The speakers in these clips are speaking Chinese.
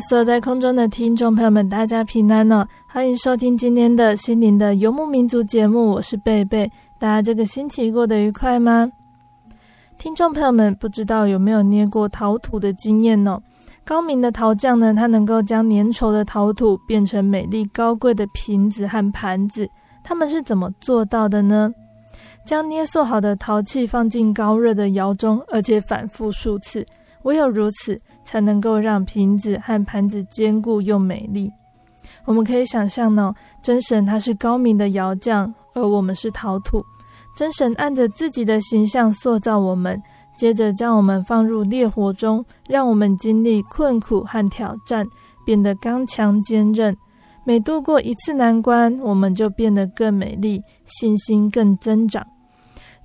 所有在空中的听众朋友们，大家平安哦！欢迎收听今天的心灵的游牧民族节目，我是贝贝。大家这个星期过得愉快吗？听众朋友们，不知道有没有捏过陶土的经验呢？高明的陶匠呢，他能够将粘稠的陶土变成美丽高贵的瓶子和盘子，他们是怎么做到的呢？将捏塑好的陶器放进高热的窑中，而且反复数次，唯有如此。才能够让瓶子和盘子坚固又美丽。我们可以想象呢，真神他是高明的窑匠，而我们是陶土。真神按着自己的形象塑造我们，接着将我们放入烈火中，让我们经历困苦和挑战，变得刚强坚韧。每度过一次难关，我们就变得更美丽，信心更增长。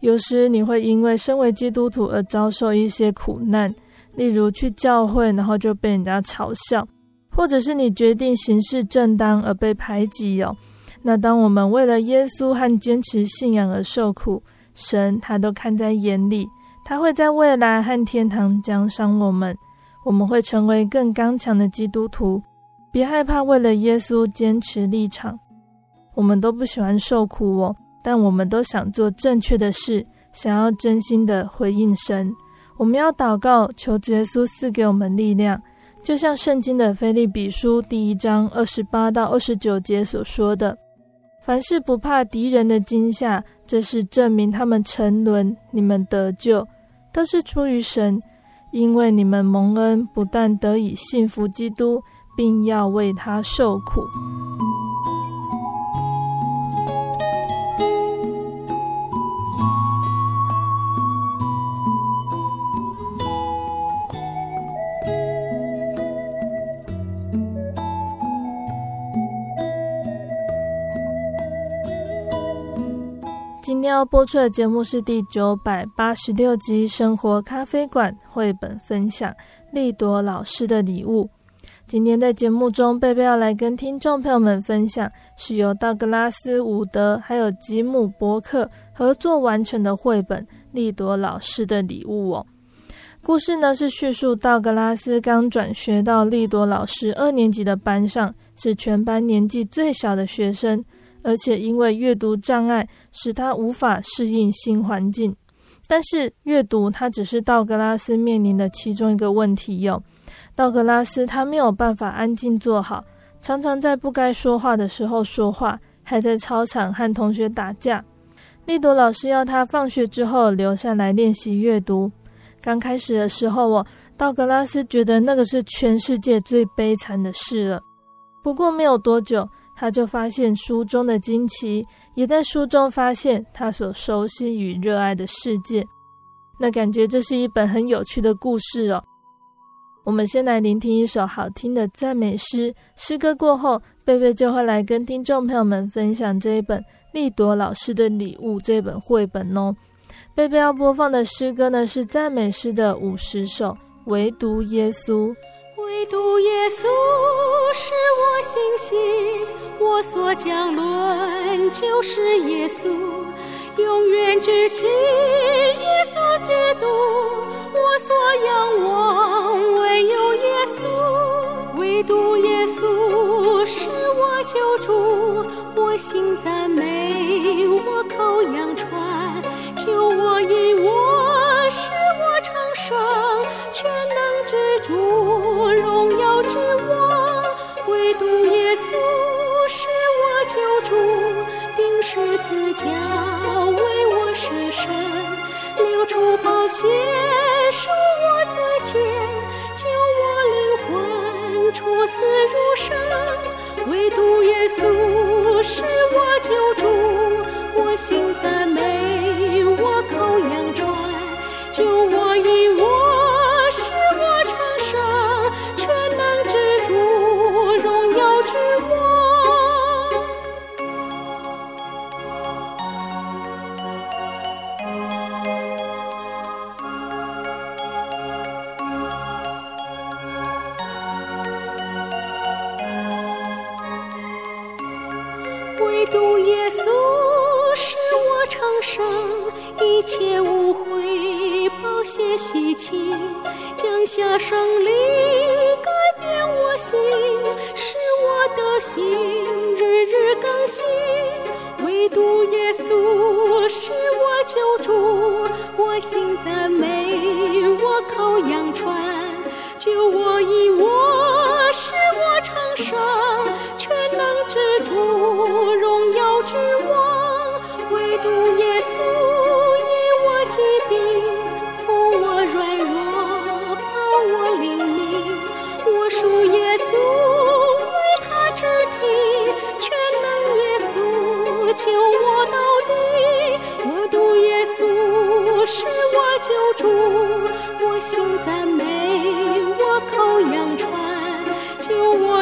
有时你会因为身为基督徒而遭受一些苦难。例如去教会，然后就被人家嘲笑，或者是你决定行事正当而被排挤哦。那当我们为了耶稣和坚持信仰而受苦，神他都看在眼里，他会在未来和天堂奖赏我们。我们会成为更刚强的基督徒。别害怕为了耶稣坚持立场。我们都不喜欢受苦哦，但我们都想做正确的事，想要真心的回应神。我们要祷告，求耶稣赐给我们力量，就像圣经的腓利比书第一章二十八到二十九节所说的：“凡事不怕敌人的惊吓，这是证明他们沉沦，你们得救，都是出于神，因为你们蒙恩，不但得以信服基督，并要为他受苦。”天要播出的节目是第九百八十六集《生活咖啡馆》绘本分享利朵老师的礼物。今天在节目中，贝贝要来跟听众朋友们分享，是由道格拉斯·伍德还有吉姆·伯克合作完成的绘本《利朵老师的礼物》哦。故事呢是叙述道格拉斯刚转学到莉朵老师二年级的班上，是全班年纪最小的学生。而且因为阅读障碍，使他无法适应新环境。但是阅读，它只是道格拉斯面临的其中一个问题哟。道格拉斯他没有办法安静坐好，常常在不该说话的时候说话，还在操场和同学打架。莉朵老师要他放学之后留下来练习阅读。刚开始的时候，哦，道格拉斯觉得那个是全世界最悲惨的事了。不过没有多久。他就发现书中的惊奇，也在书中发现他所熟悉与热爱的世界。那感觉这是一本很有趣的故事哦。我们先来聆听一首好听的赞美诗，诗歌过后，贝贝就会来跟听众朋友们分享这一本利朵老师的礼物这本绘本哦。贝贝要播放的诗歌呢是赞美诗的五十首，唯独耶稣。唯独耶稣是我信心，我所讲论就是耶稣，永远之情，耶稣基督，我所仰望唯有耶稣，唯独耶稣是我救主，我心赞美，我口扬传，救我引我，使我成圣，全能之主，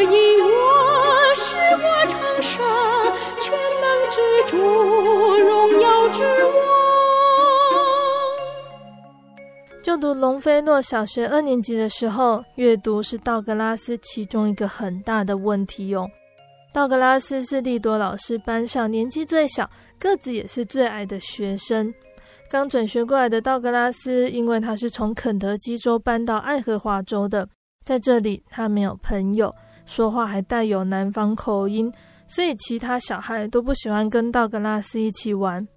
我引我，使我成圣，全能之主，荣耀之王。就读龙飞诺小学二年级的时候，阅读是道格拉斯其中一个很大的问题哟。道格拉斯是利多老师班上年纪最小、个子也是最矮的学生。刚转学过来的道格拉斯，因为他是从肯德基州搬到爱荷华州的，在这里他没有朋友，说话还带有南方口音，所以其他小孩都不喜欢跟道格拉斯一起玩。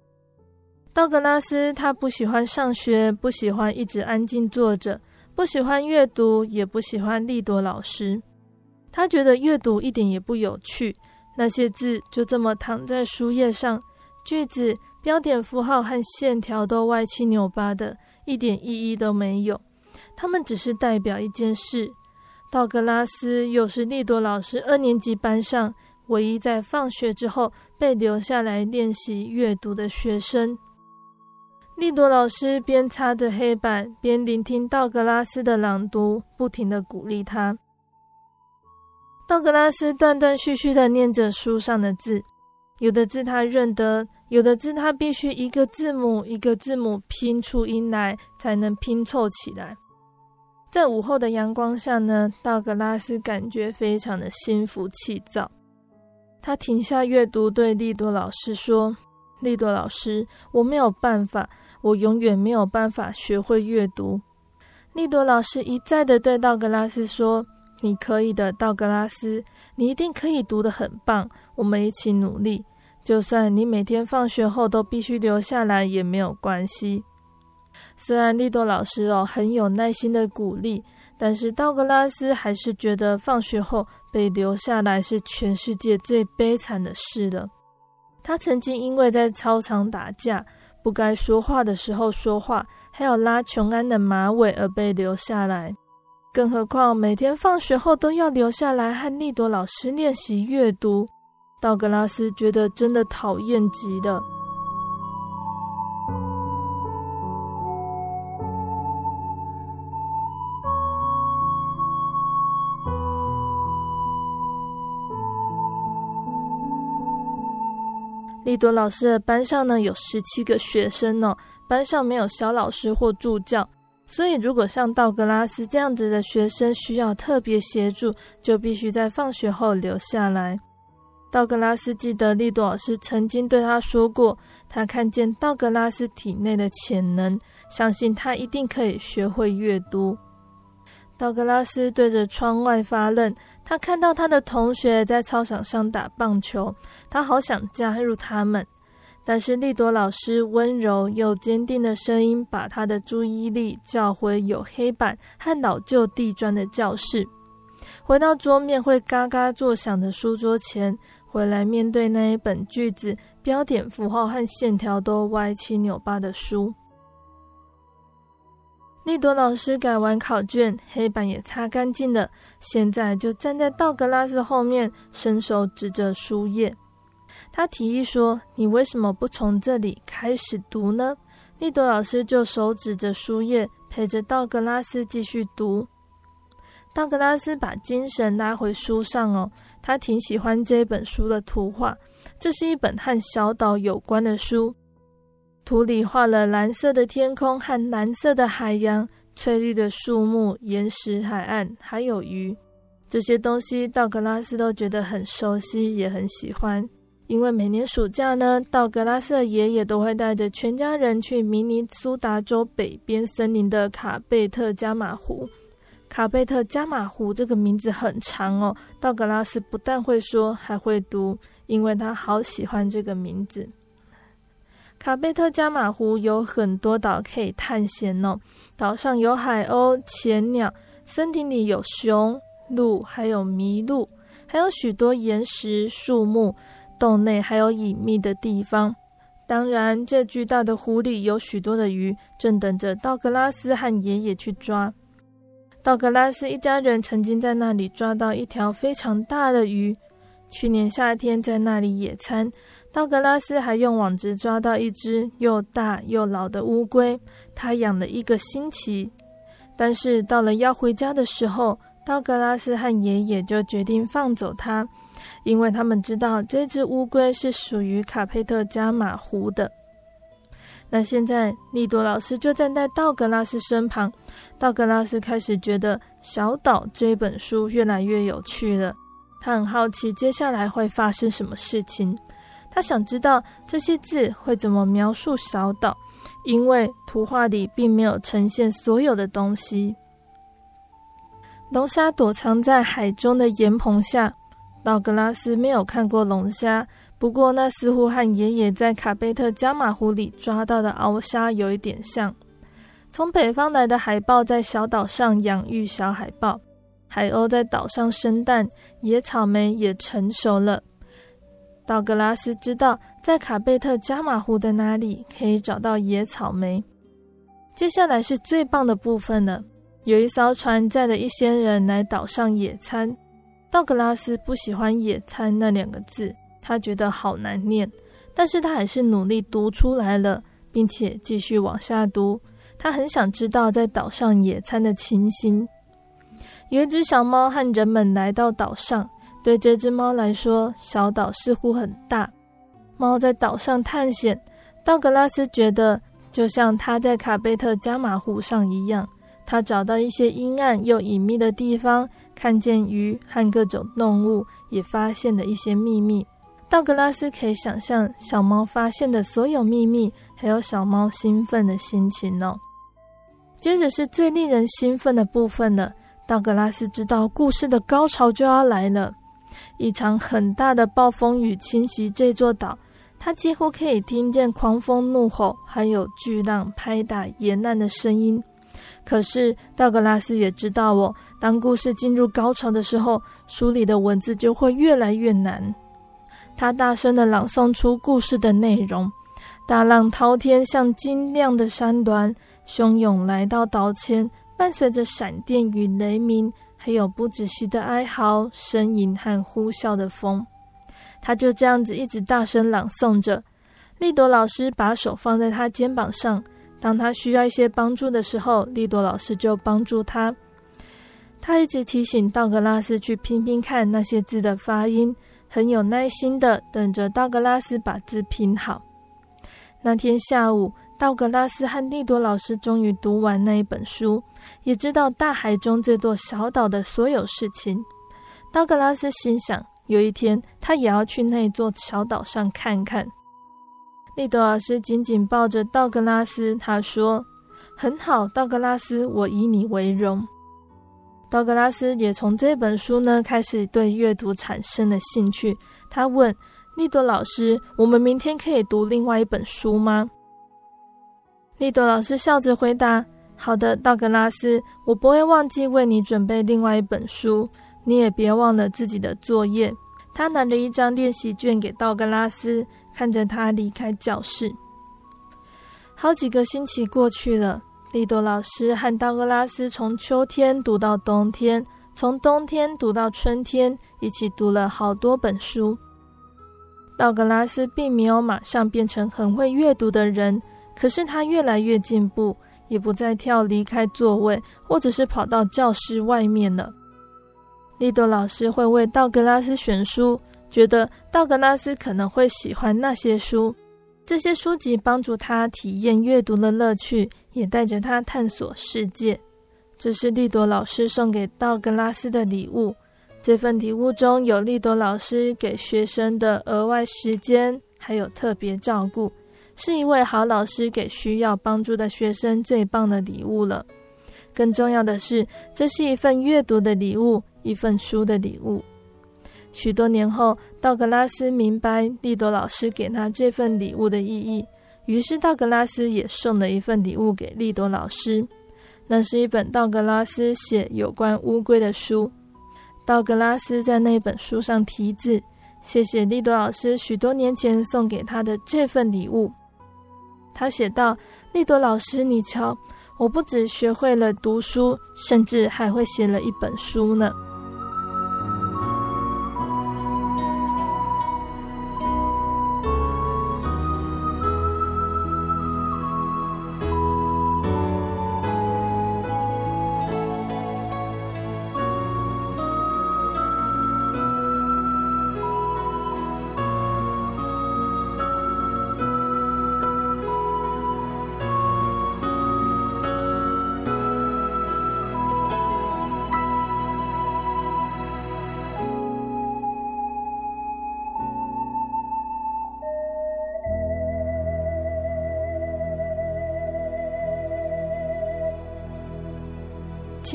道格拉斯他不喜欢上学，不喜欢一直安静坐着，不喜欢阅读，也不喜欢利多老师。他觉得阅读一点也不有趣，那些字就这么躺在书页上，句子、标点符号和线条都歪七扭八的，一点意义都没有。他们只是代表一件事：道格拉斯又是利多老师二年级班上唯一在放学之后被留下来练习阅读的学生。利多老师边擦着黑板，边聆听道格拉斯的朗读，不停地鼓励他。道格拉斯断断续续地念着书上的字，有的字他认得，有的字他必须一个字母一个字母拼出音来才能拼凑起来。在午后的阳光下呢，道格拉斯感觉非常的心浮气躁。他停下阅读，对利多老师说：“利多老师，我没有办法，我永远没有办法学会阅读。”利多老师一再的对道格拉斯说。你可以的，道格拉斯，你一定可以读得很棒。我们一起努力，就算你每天放学后都必须留下来也没有关系。虽然利多老师哦很有耐心的鼓励，但是道格拉斯还是觉得放学后被留下来是全世界最悲惨的事了。他曾经因为在操场打架，不该说话的时候说话，还有拉琼安的马尾而被留下来。更何况每天放学后都要留下来和利多老师练习阅读，道格拉斯觉得真的讨厌极了。利多老师的班上呢，有十七个学生呢，班上没有小老师或助教。所以，如果像道格拉斯这样子的学生需要特别协助，就必须在放学后留下来。道格拉斯记得利多老师曾经对他说过，他看见道格拉斯体内的潜能，相信他一定可以学会阅读。道格拉斯对着窗外发愣，他看到他的同学在操场上打棒球，他好想加入他们。但是利多老师温柔又坚定的声音把他的注意力叫回有黑板和老旧地砖的教室，回到桌面会嘎嘎作响的书桌前。回来面对那一本句子、标点符号和线条都歪七扭八的书。利多老师改完考卷，黑板也擦干净了，现在就站在道格拉斯后面，伸手指着书页。他提议说：“你为什么不从这里开始读呢？”利多老师就手指着书页，陪着道格拉斯继续读。道格拉斯把精神拉回书上哦。他挺喜欢这本书的图画，这是一本和小岛有关的书。图里画了蓝色的天空和蓝色的海洋、翠绿的树木、岩石海岸，还有鱼。这些东西道格拉斯都觉得很熟悉，也很喜欢。因为每年暑假呢，道格拉斯的爷爷都会带着全家人去明尼苏达州北边森林的卡贝特加马湖。卡贝特加马湖这个名字很长哦，道格拉斯不但会说，还会读，因为他好喜欢这个名字。卡贝特加马湖有很多岛可以探险哦，岛上有海鸥、潜鸟，森林里有熊、鹿，还有麋鹿，还有许多岩石、树木，洞内还有隐秘的地方。当然，这巨大的湖里有许多的鱼，正等着道格拉斯和爷爷去抓。道格拉斯一家人曾经在那里抓到一条非常大的鱼。去年夏天在那里野餐，道格拉斯还用网子抓到一只又大又老的乌龟，他养了一个星期。但是到了要回家的时候，道格拉斯和爷爷就决定放走它，因为他们知道这只乌龟是属于卡佩特加马湖的。那现在，利多老师就站在道格拉斯身旁。道格拉斯开始觉得《小岛》这本书越来越有趣了。他很好奇接下来会发生什么事情。他想知道这些字会怎么描述小岛，因为图画里并没有呈现所有的东西。龙虾躲藏在海中的岩棚下。道格拉斯没有看过龙虾。不过，那似乎和爷爷在卡贝特加马湖里抓到的鳌虾有一点像。从北方来的海豹在小岛上养育小海豹，海鸥在岛上生蛋，野草莓也成熟了。道格拉斯知道，在卡贝特加马湖的哪里可以找到野草莓。接下来是最棒的部分了，有一艘船载着一些人来岛上野餐。道格拉斯不喜欢“野餐”那两个字。他觉得好难念，但是他还是努力读出来了，并且继续往下读。他很想知道在岛上野餐的情形。有一只小猫和人们来到岛上，对这只猫来说，小岛似乎很大。猫在岛上探险，道格拉斯觉得就像他在卡贝特加马湖上一样，他找到一些阴暗又隐秘的地方，看见鱼和各种动物，也发现了一些秘密。道格拉斯可以想象小猫发现的所有秘密，还有小猫兴奋的心情哦。接着是最令人兴奋的部分了。道格拉斯知道故事的高潮就要来了。一场很大的暴风雨侵袭这座岛，他几乎可以听见狂风怒吼，还有巨浪拍打沿岸的声音。可是道格拉斯也知道哦，当故事进入高潮的时候，书里的文字就会越来越难。他大声地朗诵出故事的内容：大浪滔天，像晶亮的山峦，汹涌来到岛前，伴随着闪电与雷鸣，还有不止息的哀嚎、呻吟和呼啸的风。他就这样子一直大声朗诵着。利多老师把手放在他肩膀上，当他需要一些帮助的时候，利多老师就帮助他。他一直提醒道格拉斯去拼拼看那些字的发音。很有耐心的等着道格拉斯把字拼好。那天下午，道格拉斯和利多老师终于读完那一本书，也知道大海中这座小岛的所有事情。道格拉斯心想，有一天他也要去那座小岛上看看。利多老师紧紧抱着道格拉斯，他说：“很好，道格拉斯，我以你为荣。”道格拉斯也从这本书呢开始对阅读产生了兴趣。他问利多老师：“我们明天可以读另外一本书吗？”利多老师笑着回答：“好的，道格拉斯，我不会忘记为你准备另外一本书。你也别忘了自己的作业。”他拿了一张练习卷给道格拉斯，看着他离开教室。好几个星期过去了。利多老师和道格拉斯从秋天读到冬天，从冬天读到春天，一起读了好多本书。道格拉斯并没有马上变成很会阅读的人，可是他越来越进步，也不再跳离开座位，或者是跑到教室外面了。利多老师会为道格拉斯选书，觉得道格拉斯可能会喜欢那些书。这些书籍帮助他体验阅读的乐趣，也带着他探索世界。这是利多老师送给道格拉斯的礼物。这份礼物中有利多老师给学生的额外时间，还有特别照顾，是一位好老师给需要帮助的学生最棒的礼物了。更重要的是，这是一份阅读的礼物，一份书的礼物。许多年后，道格拉斯明白利多老师给他这份礼物的意义，于是道格拉斯也送了一份礼物给利多老师。那是一本道格拉斯写有关乌龟的书。道格拉斯在那本书上题字：“谢谢利多老师许多年前送给他的这份礼物。”他写道：“丽朵老师，你瞧，我不止学会了读书，甚至还会写了一本书呢。”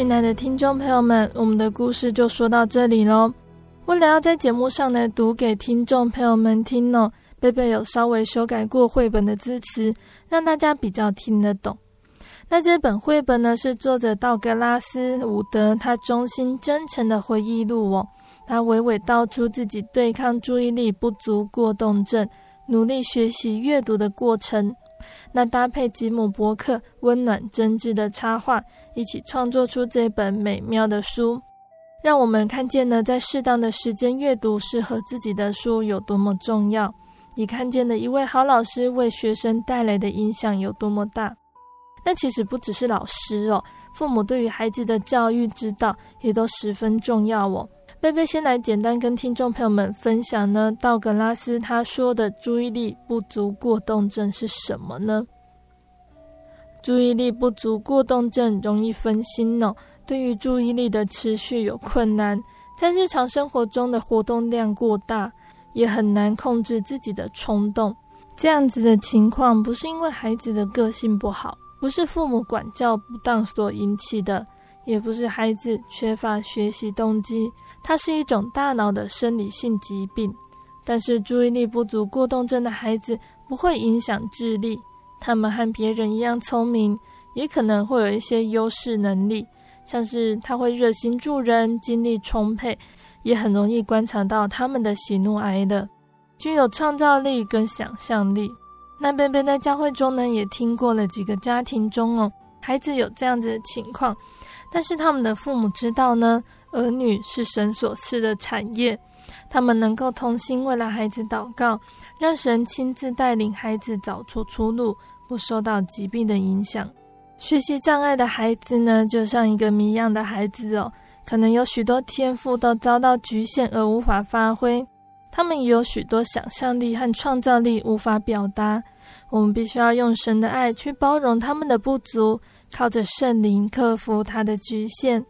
亲爱的听众朋友们，我们的故事就说到这里喽。为了要在节目上呢读给听众朋友们听呢，贝贝有稍微修改过绘本的字词，让大家比较听得懂。那这本绘本呢是作者道格拉斯·伍德他衷心真诚的回忆录哦。他娓娓道出自己对抗注意力不足过动症，努力学习阅读的过程。那搭配吉姆·伯克温暖真挚的插画，一起创作出这本美妙的书，让我们看见了在适当的时间阅读适合自己的书有多么重要，也看见了一位好老师为学生带来的影响有多么大。但其实不只是老师哦，父母对于孩子的教育指导也都十分重要哦。贝贝先来简单跟听众朋友们分享呢，道格拉斯他说的注意力不足过动症是什么呢？注意力不足过动症容易分心哦，对于注意力的持续有困难，在日常生活中的活动量过大，也很难控制自己的冲动。这样子的情况不是因为孩子的个性不好，不是父母管教不当所引起的，也不是孩子缺乏学习动机。它是一种大脑的生理性疾病，但是注意力不足过动症的孩子不会影响智力，他们和别人一样聪明，也可能会有一些优势能力，像是他会热心助人、精力充沛，也很容易观察到他们的喜怒哀乐，具有创造力跟想象力。那贝贝在教会中呢，也听过了几个家庭中哦，孩子有这样子的情况，但是他们的父母知道呢。儿女是神所赐的产业，他们能够同心为了孩子祷告，让神亲自带领孩子找出出路，不受到疾病的影响。学习障碍的孩子呢，就像一个谜一样的孩子哦，可能有许多天赋都遭到局限而无法发挥，他们也有许多想象力和创造力无法表达。我们必须要用神的爱去包容他们的不足，靠着圣灵克服他的局限。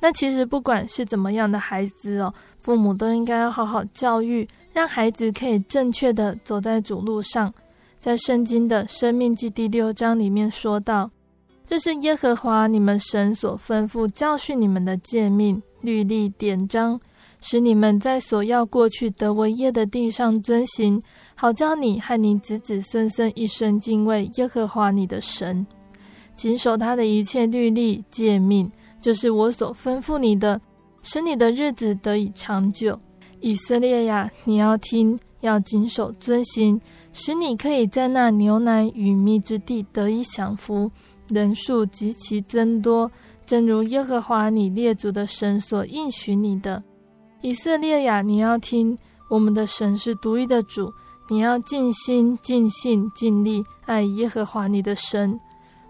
那其实不管是怎么样的孩子哦，父母都应该要好好教育，让孩子可以正确的走在主路上，在圣经的生命记第六章里面说到：“这是耶和华你们神所吩咐教训你们的诫命、律例、典章，使你们在所要过去得为业的地上遵行，好叫你和你子子孙孙一生敬畏耶和华你的神，谨守他的一切律例诫命，就是我所吩咐你的，使你的日子得以长久。以色列呀，你要听，要谨守遵行。”使你可以在那牛奶与蜜之地得以享福，人数极其增多，正如耶和华你列祖的神所应许你的。以色列呀，你要听，我们的神是独一的主，你要尽心、尽性、尽力爱耶和华你的神。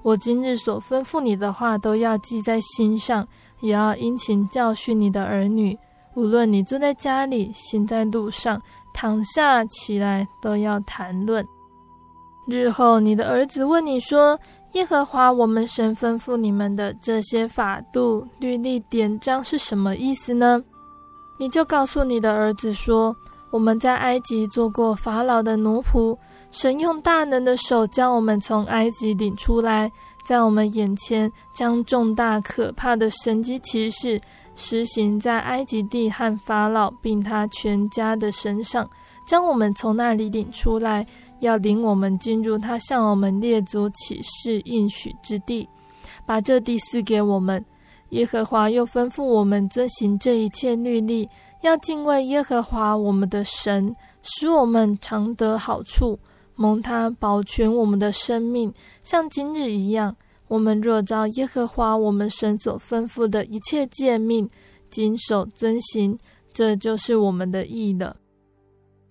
我今日所吩咐你的话，都要记在心上，也要殷勤教训你的儿女。无论你坐在家里，行在路上。躺下起来都要谈论。日后你的儿子问你说：“耶和华我们神吩咐你们的这些法度、律例、典章是什么意思呢？”你就告诉你的儿子说：“我们在埃及做过法老的奴仆，神用大能的手将我们从埃及领出来，在我们眼前将重大可怕的神迹奇事。”施行在埃及地和法老并他全家的身上，将我们从那里领出来，要领我们进入他向我们列祖起誓应许之地，把这地赐给我们。耶和华又吩咐我们遵行这一切律例，要敬畏耶和华我们的神，使我们常得好处，蒙他保全我们的生命，像今日一样。我们若照耶和华我们神所吩咐的一切诫命，谨守遵行，这就是我们的义了。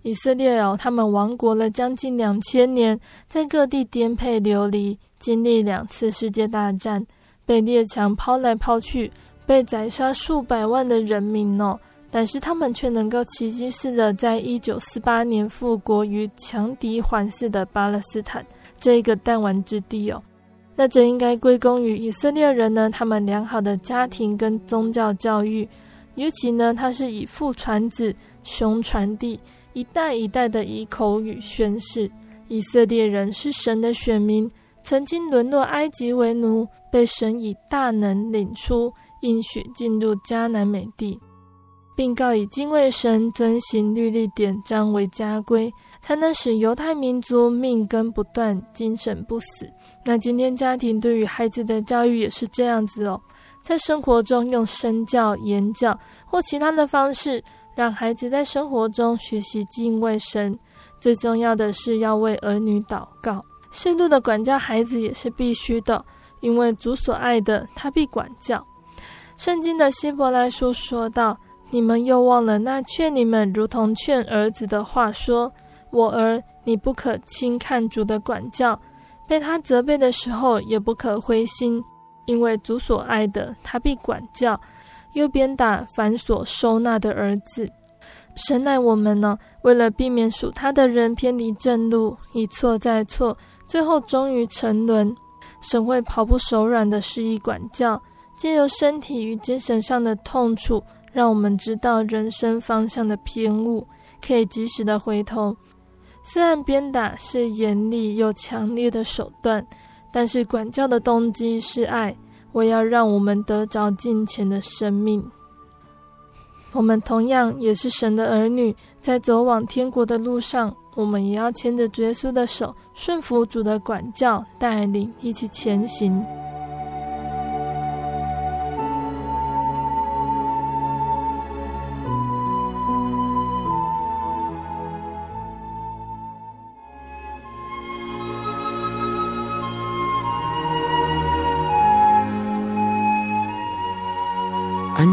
以色列哦，他们亡国了将近两千年，在各地颠沛流离，经历两次世界大战，被列强抛来抛去，被宰杀数百万的人民哦，但是他们却能够奇迹似的，在一九四八年复国于强敌环伺的巴勒斯坦这一个弹丸之地哦。那这应该归功于以色列人呢，他们良好的家庭跟宗教教育，尤其呢，他是以父传子，兄传弟，一代一代的以口语宣示，以色列人是神的选民，曾经沦落埃及为奴，被神以大能领出，应许进入迦南美地，并告以敬畏神、遵行律例典章为家规，才能使犹太民族命根不断，精神不死。那今天家庭对于孩子的教育也是这样子哦，在生活中用身教、言教或其他的方式，让孩子在生活中学习敬畏神。最重要的是要为儿女祷告，适度的管教孩子也是必须的，因为主所爱的，他必管教。圣经的希伯来书说道：“你们又忘了那劝你们如同劝儿子的话，说：我儿，你不可轻看主的管教。”被他责备的时候，也不可灰心，因为主所爱的，他必管教，又鞭打凡所收纳的儿子。神奈我们呢，为了避免属他的人偏离正路，一错再错，最后终于沉沦。神会毫不手软的施以管教，借由身体与精神上的痛楚，让我们知道人生方向的偏误，可以及时的回头。虽然鞭打是严厉又强烈的手段，但是管教的动机是爱，我要让我们得着金钱的生命。我们同样也是神的儿女，在走往天国的路上，我们也要牵着耶稣的手，顺服主的管教带领，一起前行。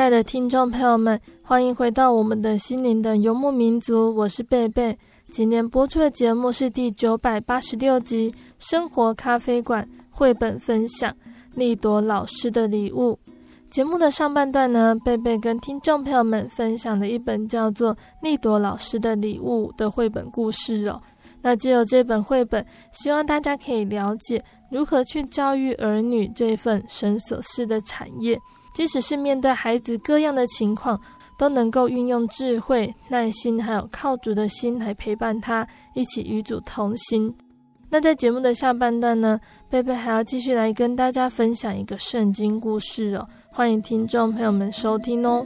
亲爱的听众朋友们，欢迎回到我们的心灵的游牧民族，我是贝贝。今天播出的节目是第九百八十六集《生活咖啡馆》绘本分享《丽朵老师的礼物》。节目的上半段呢，贝贝跟听众朋友们分享了一本叫做《丽朵老师的礼物》的绘本故事哦。那借由这本绘本，希望大家可以了解如何去教育儿女这份神所赐的产业。即使是面对孩子各样的情况，都能够运用智慧、耐心，还有靠主的心来陪伴他，一起与主同行。那在节目的下半段呢，贝贝还要继续来跟大家分享一个圣经故事哦，欢迎听众朋友们收听哦。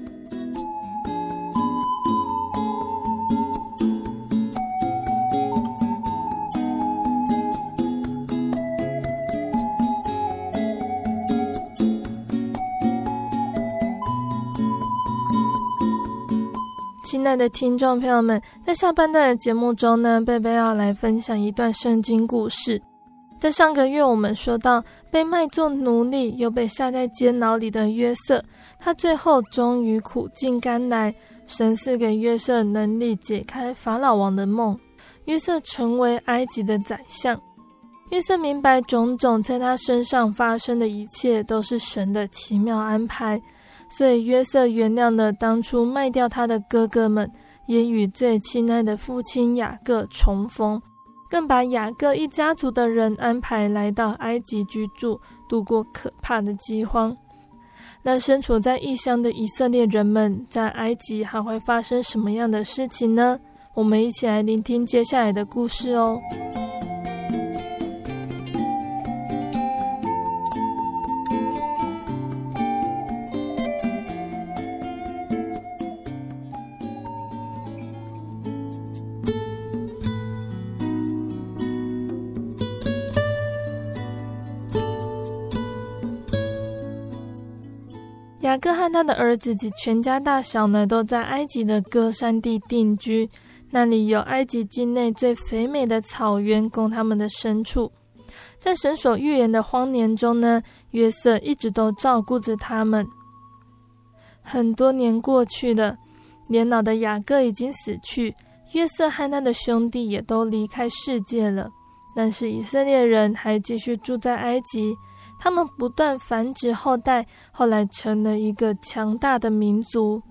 亲爱的听众朋友们，在下半段的节目中呢，贝贝要来分享一段圣经故事。在上个月，我们说到被卖作奴隶又被下在监牢里的约瑟，他最后终于苦尽甘来，神赐给约瑟能力解开法老王的梦，约瑟成为埃及的宰相。约瑟明白种种在他身上发生的一切都是神的奇妙安排。所以约瑟原谅了当初卖掉他的哥哥们，也与最亲爱的父亲雅各重逢，更把雅各一家族的人安排来到埃及居住，度过可怕的饥荒。那身处在异乡的以色列人们，在埃及还会发生什么样的事情呢？我们一起来聆听接下来的故事哦。雅各和他的儿子及全家大小呢，都在埃及的歌山地定居。那里有埃及境内最肥美的草原供他们的牲畜。在神所预言的荒年中呢，约瑟一直都照顾着他们。很多年过去了，年老的雅各已经死去，约瑟和他的兄弟也都离开世界了。但是以色列人还继续住在埃及。他们不断繁殖后代，后来成了一个强大的民族。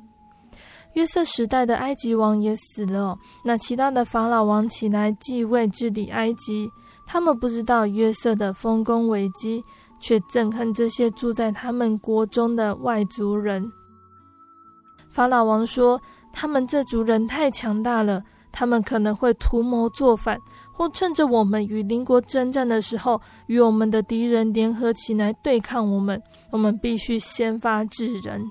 约瑟时代的埃及王也死了，那其他的法老王起来继位治理埃及。他们不知道约瑟的丰功伟绩，却憎恨这些住在他们国中的外族人。法老王说：“他们这族人太强大了，他们可能会图谋作反，或趁着我们与邻国征战的时候，与我们的敌人联合起来对抗我们。我们必须先发制人。”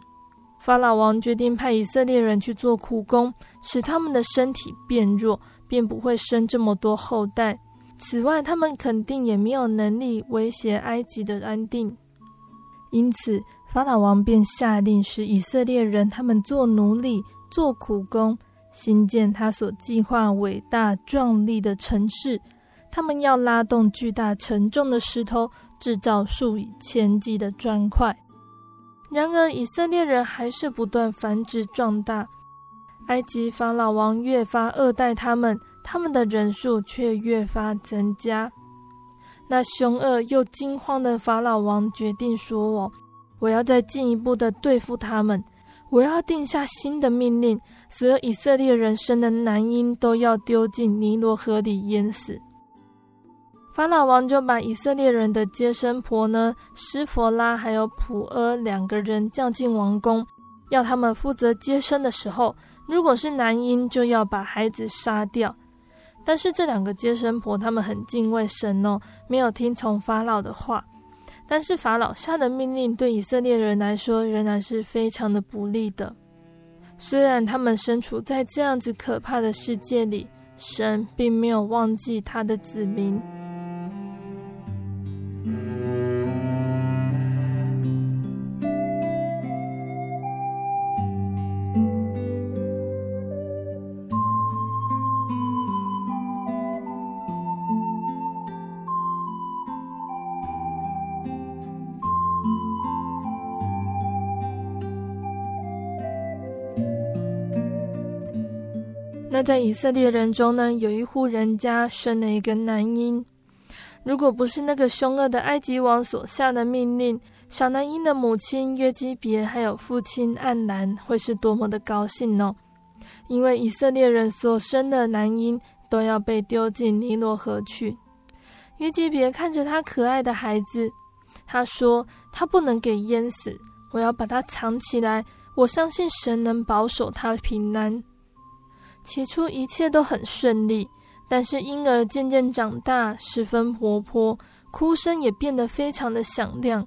法老王决定派以色列人去做苦工，使他们的身体变弱，便不会生这么多后代。此外，他们肯定也没有能力威胁埃及的安定。因此，法老王便下令使以色列人他们做奴隶、做苦工，兴建他所计划伟大壮丽的城市。他们要拉动巨大沉重的石头，制造数以千计的砖块。然而，以色列人还是不断繁殖壮大。埃及法老王越发恶待他们，他们的人数却越发增加。那凶恶又惊慌的法老王决定说：“我，我要再进一步的对付他们。我要定下新的命令，所有以色列人生的男婴都要丢进尼罗河里淹死。”法老王就把以色列人的接生婆呢，施弗拉还有普阿两个人叫进王宫，要他们负责接生的时候，如果是男婴，就要把孩子杀掉。但是这两个接生婆他们很敬畏神哦，没有听从法老的话。但是法老下的命令对以色列人来说仍然是非常的不利的。虽然他们身处在这样子可怕的世界里，神并没有忘记他的子民。在以色列人中呢，有一户人家生了一个男婴。如果不是那个凶恶的埃及王所下的命令，小男婴的母亲约基别还有父亲暗兰会是多么的高兴呢？因为以色列人所生的男婴都要被丢进尼罗河去。约基别看着他可爱的孩子，他说：“他不能给淹死，我要把他藏起来。我相信神能保守他平安。”起初一切都很顺利，但是婴儿渐渐长大，十分活泼，哭声也变得非常的响亮。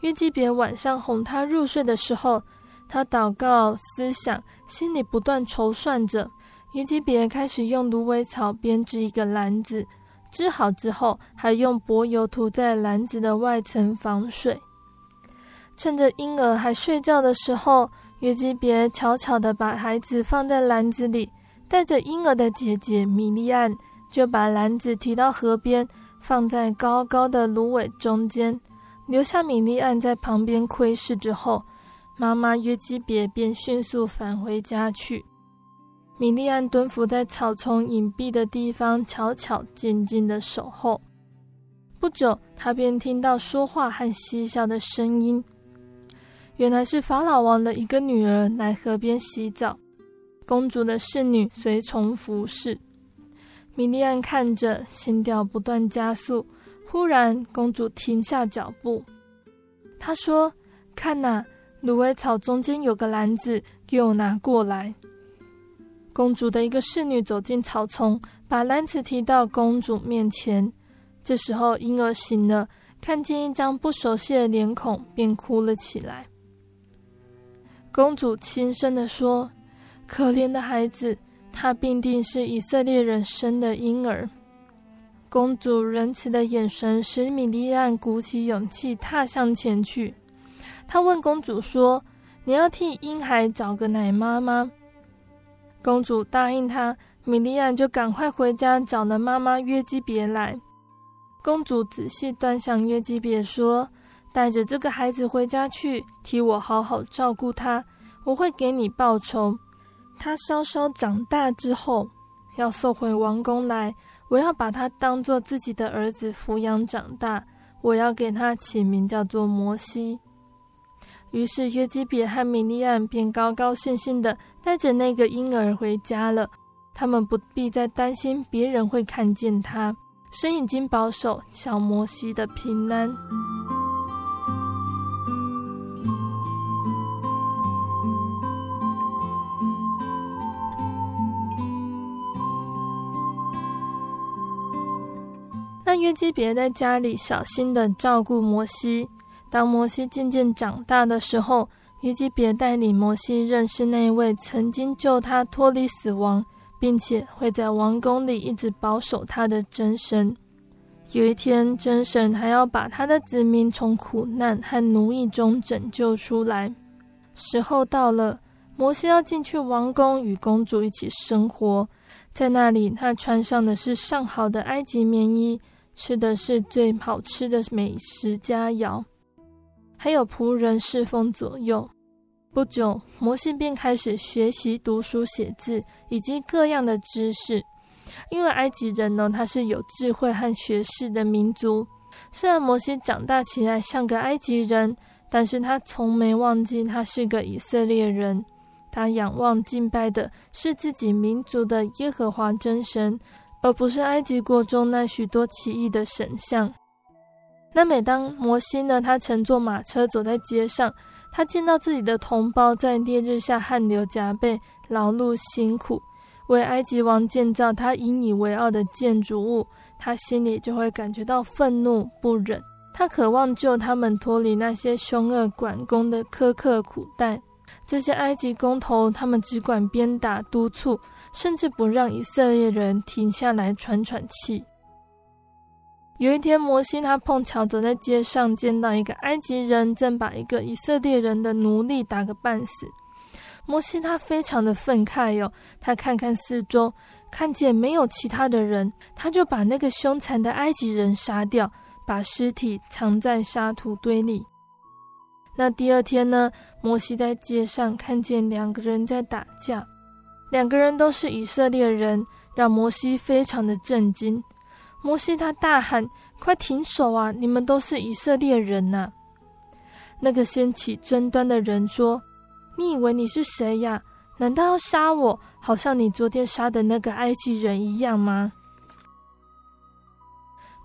约基别晚上哄他入睡的时候，他祷告思想，心里不断筹算着。约基别开始用芦苇草编织一个篮子，织好之后，还用柏油涂在篮子的外层防水。趁着婴儿还睡觉的时候，约基别悄悄地把孩子放在篮子里。带着婴儿的姐姐米利暗就把篮子提到河边，放在高高的芦苇中间，留下米利暗在旁边窥视之后，妈妈约基别便迅速返回家去。米利暗蹲伏在草丛隐蔽的地方，悄悄静静的守候。不久，他便听到说话和嬉笑的声音，原来是法老王的一个女儿来河边洗澡。公主的侍女随从服侍，米莉安看着，心跳不断加速。忽然，公主停下脚步。她说：“看哪，芦苇草中间有个篮子，给我拿过来。”公主的一个侍女走进草丛，把篮子提到公主面前。这时候，婴儿醒了，看见一张不熟悉的脸孔，便哭了起来。公主轻声地说。可怜的孩子，他必定是以色列人生的婴儿。公主仁慈的眼神使米莉安鼓起勇气踏向前去。她问公主说：“你要替婴孩找个奶妈吗？”公主答应她，米莉安就赶快回家找了妈妈约基别来。公主仔细端详约基别说：“带着这个孩子回家去，替我好好照顾他，我会给你报酬。”他稍稍长大之后，要送回王宫来，我要把他当做自己的儿子抚养长大。我要给他起名叫做摩西。于是约基别和米利暗便高高兴兴地带着那个婴儿回家了。他们不必再担心别人会看见他，神已经保守小摩西的平安。那约基别在家里小心地照顾摩西。当摩西渐渐长大的时候，约基别带领摩西认识那位曾经救他脱离死亡，并且会在王宫里一直保守他的真神。有一天，真神还要把他的子民从苦难和奴役中拯救出来。时候到了，摩西要进去王宫与公主一起生活。在那里，他穿上的是上好的埃及棉衣，吃的是最好吃的美食佳肴，还有仆人侍奉左右。不久，摩西便开始学习读书写字以及各样的知识。因为埃及人呢，他是有智慧和学识的民族。虽然摩西长大起来像个埃及人，但是他从没忘记他是个以色列人。他仰望敬拜的是自己民族的耶和华真神，而不是埃及国中那许多奇异的神像。那每当摩西呢，他乘坐马车走在街上。他见到自己的同胞在烈日下汗流浃背、劳碌辛苦，为埃及王建造他引以为傲的建筑物，他心里就会感觉到愤怒不忍。他渴望救他们脱离那些凶恶管工的苛刻苦待。这些埃及工头，他们只管鞭打督促，甚至不让以色列人停下来喘喘气。有一天，摩西他碰巧走在街上，见到一个埃及人正把一个以色列人的奴隶打个半死。摩西他非常的愤慨哟，他看看四周，看见没有其他的人，他就把那个凶残的埃及人杀掉，把尸体藏在沙土堆里。那第二天呢，摩西在街上看见两个人在打架，两个人都是以色列人，让摩西非常的震惊。摩西他大喊：“快停手啊！你们都是以色列人呐！”那个掀起争端的人说：“你以为你是谁呀？难道要杀我，好像你昨天杀的那个埃及人一样吗？”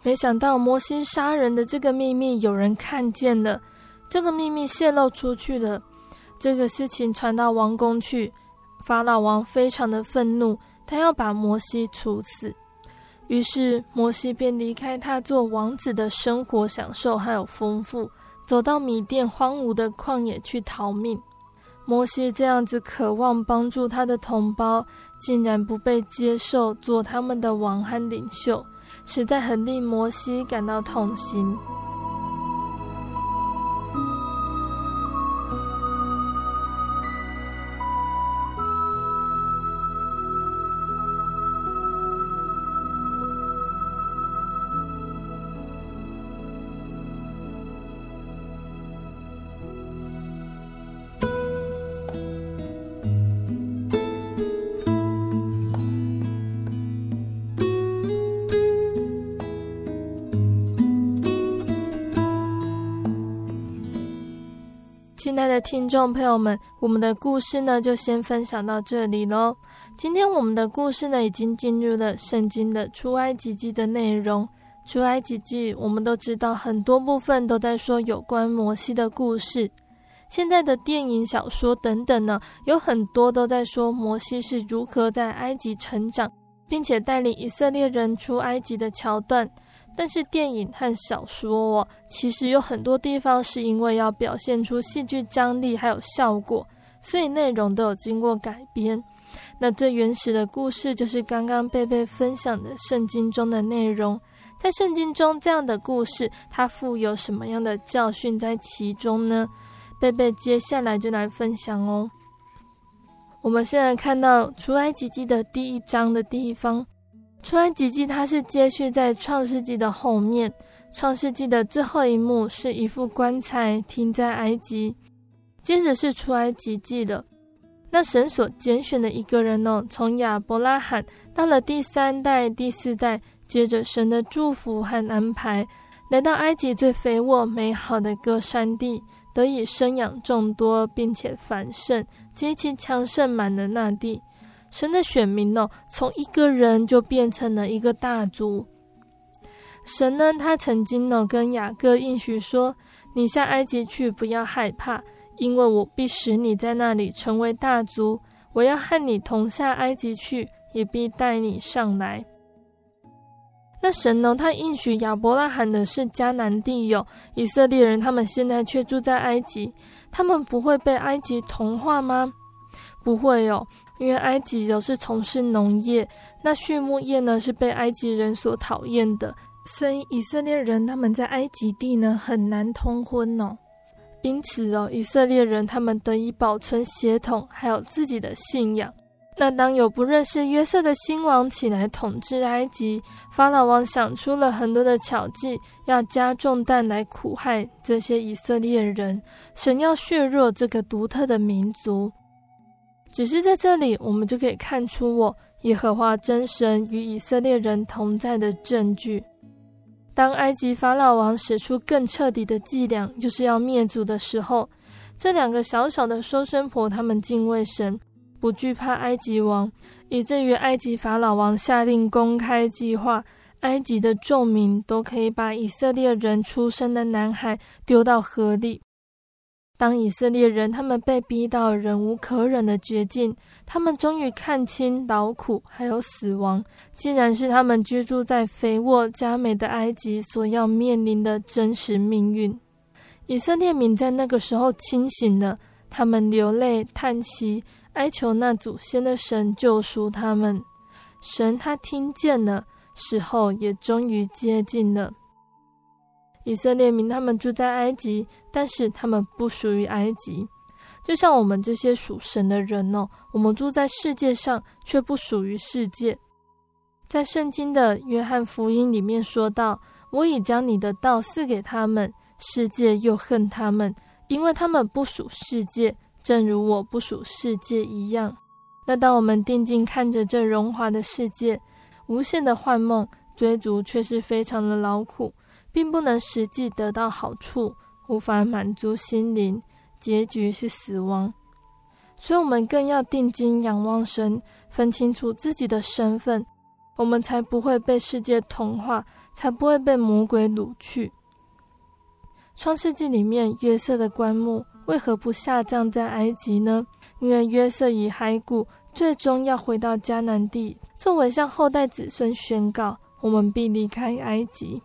没想到摩西杀人的这个秘密有人看见了，这个秘密泄露出去了，这个事情传到王宫去，法老王非常的愤怒，他要把摩西处死。于是摩西便离开他做王子的生活享受还有丰富，走到米甸荒芜的旷野去逃命。摩西这样子渴望帮助他的同胞，竟然不被接受做他们的王和领袖，实在很令摩西感到痛心。的听众朋友们，我们的故事呢，就先分享到这里喽。今天我们的故事呢，已经进入了圣经的出埃及记的内容。出埃及记，我们都知道很多部分都在说有关摩西的故事。现在的电影、小说等等呢，有很多都在说摩西是如何在埃及成长，并且带领以色列人出埃及的桥段。但是电影和小说哦，其实有很多地方是因为要表现出戏剧张力还有效果，所以内容都有经过改编。那最原始的故事就是刚刚贝贝分享的圣经中的内容。在圣经中，这样的故事它富有什么样的教训在其中呢？贝贝接下来就来分享哦。我们现在看到出埃及记的第一章的地方。出埃及记，它是接续在创世纪的后面。创世纪的最后一幕是一副棺材停在埃及，接着是出埃及记的。那神所拣选的一个人呢，从亚伯拉罕到了第三代、第四代，接着神的祝福和安排，来到埃及最肥沃美好的歌山地，得以生养众多，并且繁盛，极其强盛满的那地。神的选民呢，从一个人就变成了一个大族。神呢，他曾经呢跟雅各应许说：“你下埃及去，不要害怕，因为我必使你在那里成为大族。我要和你同下埃及去，也必带你上来。”那神呢？他应许亚伯拉罕的是迦南地有以色列人，他们现在却住在埃及，他们不会被埃及同化吗？不会哦，因为埃及有是从事农业，那畜牧业呢是被埃及人所讨厌的，所以以色列人他们在埃及地呢很难通婚哦。因此哦，以色列人他们得以保存血统，还有自己的信仰。那当有不认识约瑟的新王起来统治埃及，法老王想出了很多的巧计，要加重担来苦害这些以色列人，神要削弱这个独特的民族。只是在这里，我们就可以看出我耶和华真神与以色列人同在的证据。当埃及法老王使出更彻底的伎俩，就是要灭族的时候，这两个小小的收生婆，他们敬畏神。不惧怕埃及王，以至于埃及法老王下令公开计划，埃及的众民都可以把以色列人出生的男孩丢到河里。当以色列人他们被逼到忍无可忍的绝境，他们终于看清劳苦还有死亡，竟然是他们居住在肥沃佳美的埃及所要面临的真实命运。以色列民在那个时候清醒了，他们流泪叹息。哀求那祖先的神救赎他们，神他听见了，时候也终于接近了。以色列民他们住在埃及，但是他们不属于埃及，就像我们这些属神的人哦，我们住在世界上，却不属于世界。在圣经的约翰福音里面说到：“我已将你的道赐给他们，世界又恨他们，因为他们不属世界。”正如我不属世界一样，那当我们定睛看着这荣华的世界，无限的幻梦，追逐却是非常的劳苦，并不能实际得到好处，无法满足心灵，结局是死亡。所以，我们更要定睛仰望神，分清楚自己的身份，我们才不会被世界同化，才不会被魔鬼掳去。创世纪里面约瑟的棺木。为何不下葬在埃及呢？因为约瑟以骸骨最终要回到迦南地，作为向后代子孙宣告：我们必离开埃及。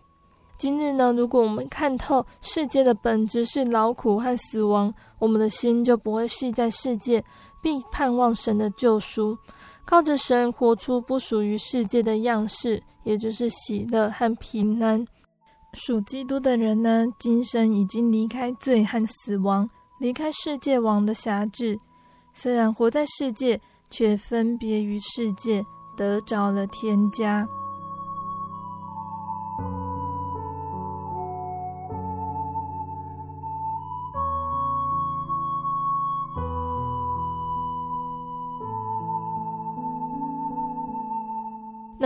今日呢，如果我们看透世界的本质是劳苦和死亡，我们的心就不会系在世界，并盼望神的救赎，靠着神活出不属于世界的样式，也就是喜乐和平安。属基督的人呢，今生已经离开罪和死亡。离开世界王的辖制，虽然活在世界，却分别于世界，得着了天家。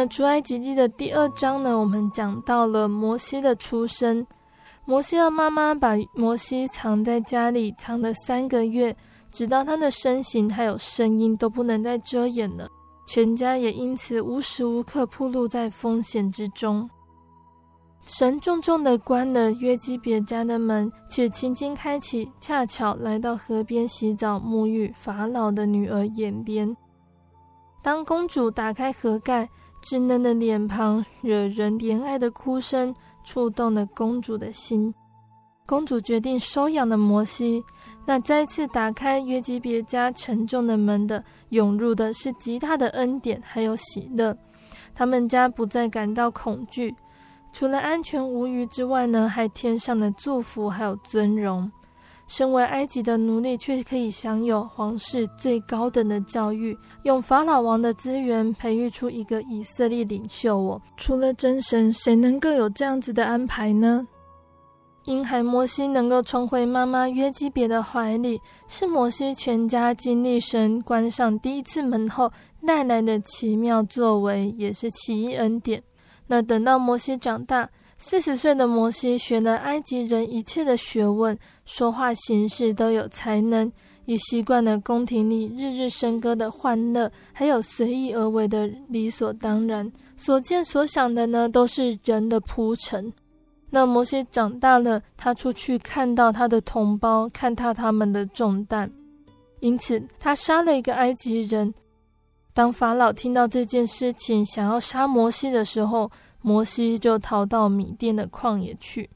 那出埃及记的第二章呢，我们讲到了摩西的出生。摩西的妈妈把摩西藏在家里，藏了三个月，直到他的身形还有声音都不能再遮掩了。全家也因此无时无刻暴露在风险之中。神重重的关了约基别家的门，却轻轻开启，恰巧来到河边洗澡沐浴法老的女儿眼边。当公主打开盒盖，稚嫩的脸庞，惹人怜爱的哭声。触动了公主的心，公主决定收养了摩西。那再次打开约基别家沉重的门的，涌入的是极大的恩典，还有喜乐。他们家不再感到恐惧，除了安全无虞之外呢，还添上了祝福，还有尊荣。身为埃及的奴隶，却可以享有皇室最高等的教育，用法老王的资源培育出一个以色列领袖。哦除了真神，谁能够有这样子的安排呢？婴孩摩西能够重回妈妈约基别的怀里，是摩西全家经历神关上第一次门后带来的奇妙作为，也是奇异恩典。那等到摩西长大，四十岁的摩西学了埃及人一切的学问，说话行事都有才能，也习惯了宫廷里日日笙歌的欢乐，还有随意而为的理所当然。所见所想的呢，都是人的铺陈。那摩西长大了，他出去看到他的同胞，看到他们的重担，因此他杀了一个埃及人。当法老听到这件事情，想要杀摩西的时候，摩西就逃到米甸的旷野去。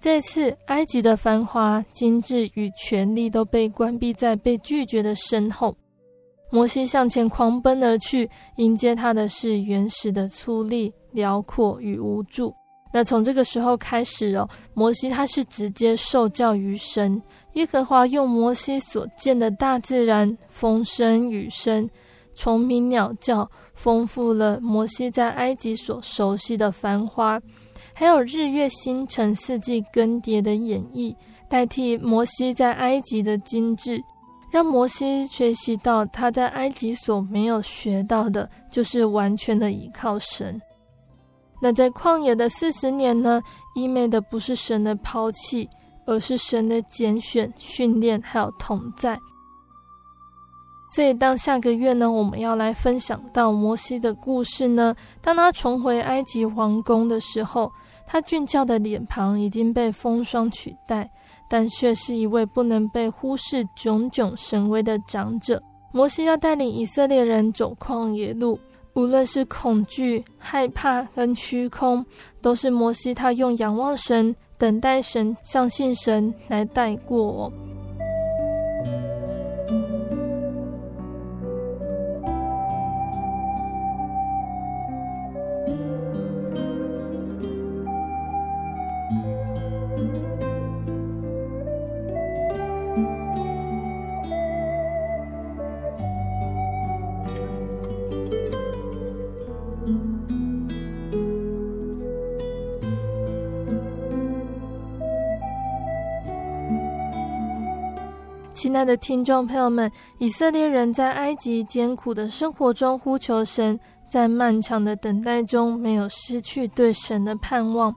这次埃及的繁华、精致与权力都被关闭在被拒绝的身后。摩西向前狂奔而去，迎接他的是原始的粗粝、辽阔与无助。那从这个时候开始哦，摩西他是直接受教于神。耶和华用摩西所见的大自然风声雨声、虫鸣鸟叫，丰富了摩西在埃及所熟悉的繁花，还有日月星辰四季更迭的演绎，代替摩西在埃及的精致，让摩西学习到他在埃及所没有学到的，就是完全的依靠神。那在旷野的四十年呢，意味的不是神的抛弃，而是神的拣选、训练还有同在。所以，当下个月呢，我们要来分享到摩西的故事呢。当他重回埃及皇宫的时候，他俊俏的脸庞已经被风霜取代，但却是一位不能被忽视、炯炯神威的长者。摩西要带领以色列人走旷野路。无论是恐惧、害怕跟虚空，都是摩西他用仰望神、等待神、相信神来带过哦。爱的听众朋友们，以色列人在埃及艰苦的生活中呼求神，在漫长的等待中没有失去对神的盼望。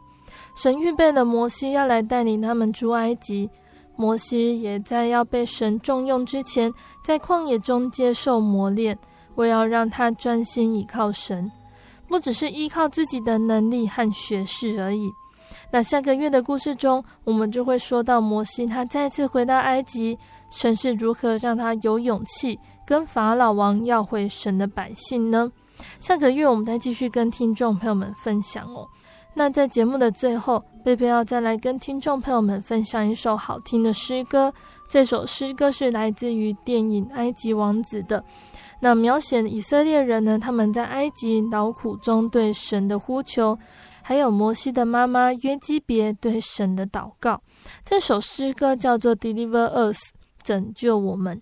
神预备了摩西要来带领他们出埃及，摩西也在要被神重用之前，在旷野中接受磨练，为要让他专心依靠神，不只是依靠自己的能力和学识而已。那下个月的故事中，我们就会说到摩西他再次回到埃及。神是如何让他有勇气跟法老王要回神的百姓呢？下个月我们再继续跟听众朋友们分享哦。那在节目的最后，贝贝要再来跟听众朋友们分享一首好听的诗歌。这首诗歌是来自于电影《埃及王子》的，那描写以色列人呢，他们在埃及劳苦中对神的呼求，还有摩西的妈妈约基别对神的祷告。这首诗歌叫做《Deliver Us》。拯救我们。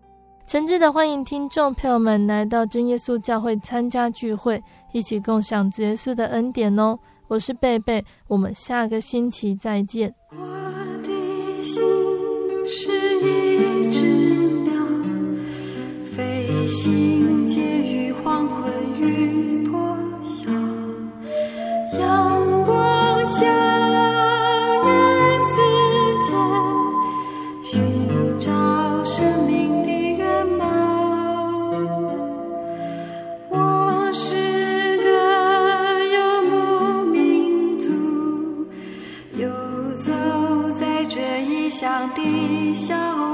诚挚的欢迎听众朋友们来到真耶稣教会参加聚会，一起共享耶稣的恩典哦。我是贝贝，我们下个星期再见。我的心是一只鸟，飞行介于黄昏与破晓，阳光下。笑。